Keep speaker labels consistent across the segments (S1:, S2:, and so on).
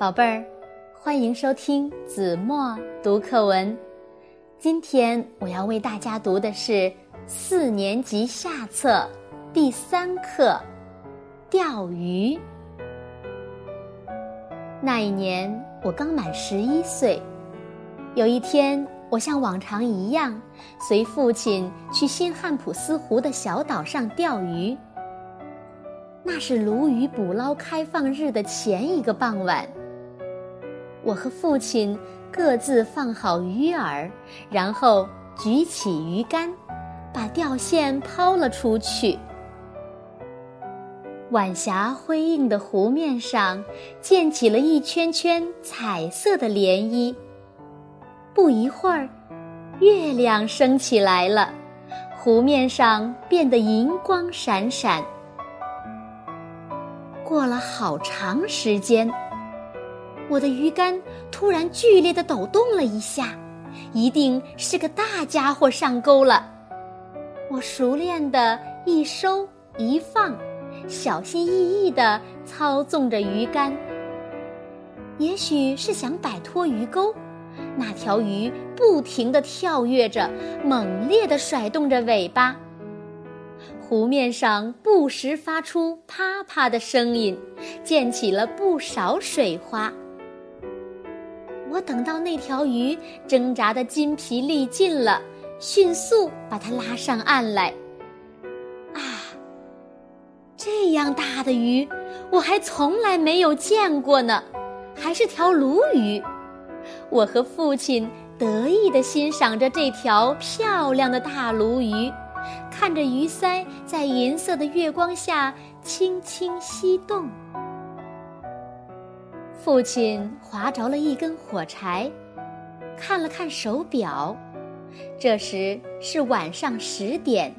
S1: 宝贝儿，欢迎收听子墨读课文。今天我要为大家读的是四年级下册第三课《钓鱼》。那一年我刚满十一岁，有一天，我像往常一样随父亲去新汉普斯湖的小岛上钓鱼。那是鲈鱼捕捞开放日的前一个傍晚。我和父亲各自放好鱼饵，然后举起鱼竿，把钓线抛了出去。晚霞辉映的湖面上溅起了一圈圈彩色的涟漪。不一会儿，月亮升起来了，湖面上变得银光闪闪。过了好长时间。我的鱼竿突然剧烈的抖动了一下，一定是个大家伙上钩了。我熟练的一收一放，小心翼翼的操纵着鱼竿。也许是想摆脱鱼钩，那条鱼不停的跳跃着，猛烈的甩动着尾巴。湖面上不时发出啪啪的声音，溅起了不少水花。我等到那条鱼挣扎的筋疲力尽了，迅速把它拉上岸来。啊，这样大的鱼，我还从来没有见过呢，还是条鲈鱼。我和父亲得意地欣赏着这条漂亮的大鲈鱼，看着鱼鳃在银色的月光下轻轻翕动。父亲划着了一根火柴，看了看手表，这时是晚上十点，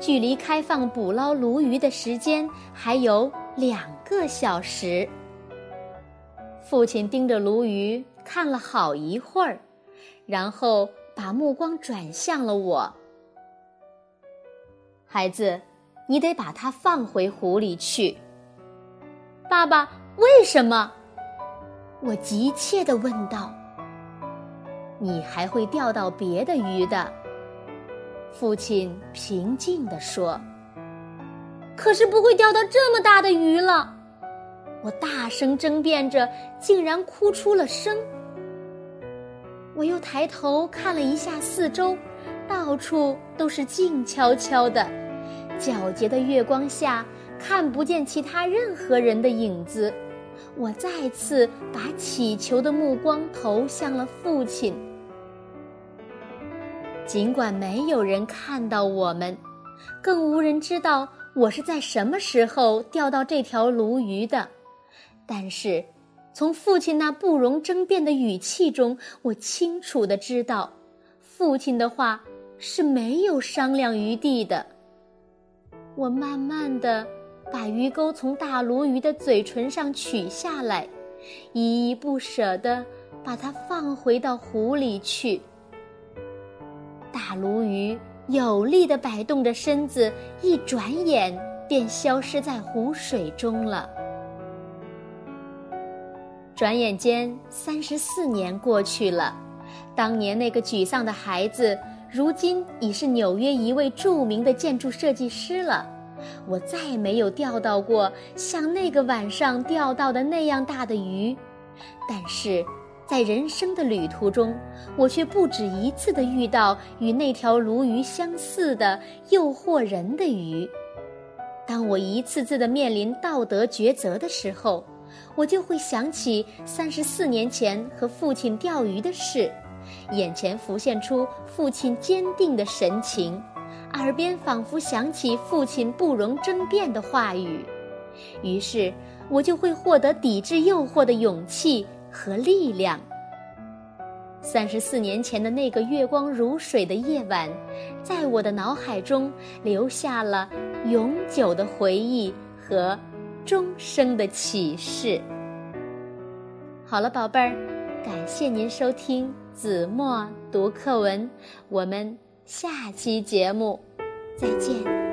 S1: 距离开放捕捞鲈鱼的时间还有两个小时。父亲盯着鲈鱼看了好一会儿，然后把目光转向了我。孩子，你得把它放回湖里去。爸爸，为什么？我急切地问道：“你还会钓到别的鱼的。”父亲平静地说：“可是不会钓到这么大的鱼了。”我大声争辩着，竟然哭出了声。我又抬头看了一下四周，到处都是静悄悄的，皎洁的月光下看不见其他任何人的影子。我再次把乞求的目光投向了父亲。尽管没有人看到我们，更无人知道我是在什么时候钓到这条鲈鱼的，但是，从父亲那不容争辩的语气中，我清楚的知道，父亲的话是没有商量余地的。我慢慢的。把鱼钩从大鲈鱼的嘴唇上取下来，依依不舍地把它放回到湖里去。大鲈鱼有力地摆动着身子，一转眼便消失在湖水中了。转眼间，三十四年过去了，当年那个沮丧的孩子，如今已是纽约一位著名的建筑设计师了。我再没有钓到过像那个晚上钓到的那样大的鱼，但是，在人生的旅途中，我却不止一次地遇到与那条鲈鱼相似的诱惑人的鱼。当我一次次地面临道德抉择的时候，我就会想起三十四年前和父亲钓鱼的事，眼前浮现出父亲坚定的神情。耳边仿佛响起父亲不容争辩的话语，于是我就会获得抵制诱惑的勇气和力量。三十四年前的那个月光如水的夜晚，在我的脑海中留下了永久的回忆和终生的启示。好了，宝贝儿，感谢您收听子墨读课文，我们。下期节目，再见。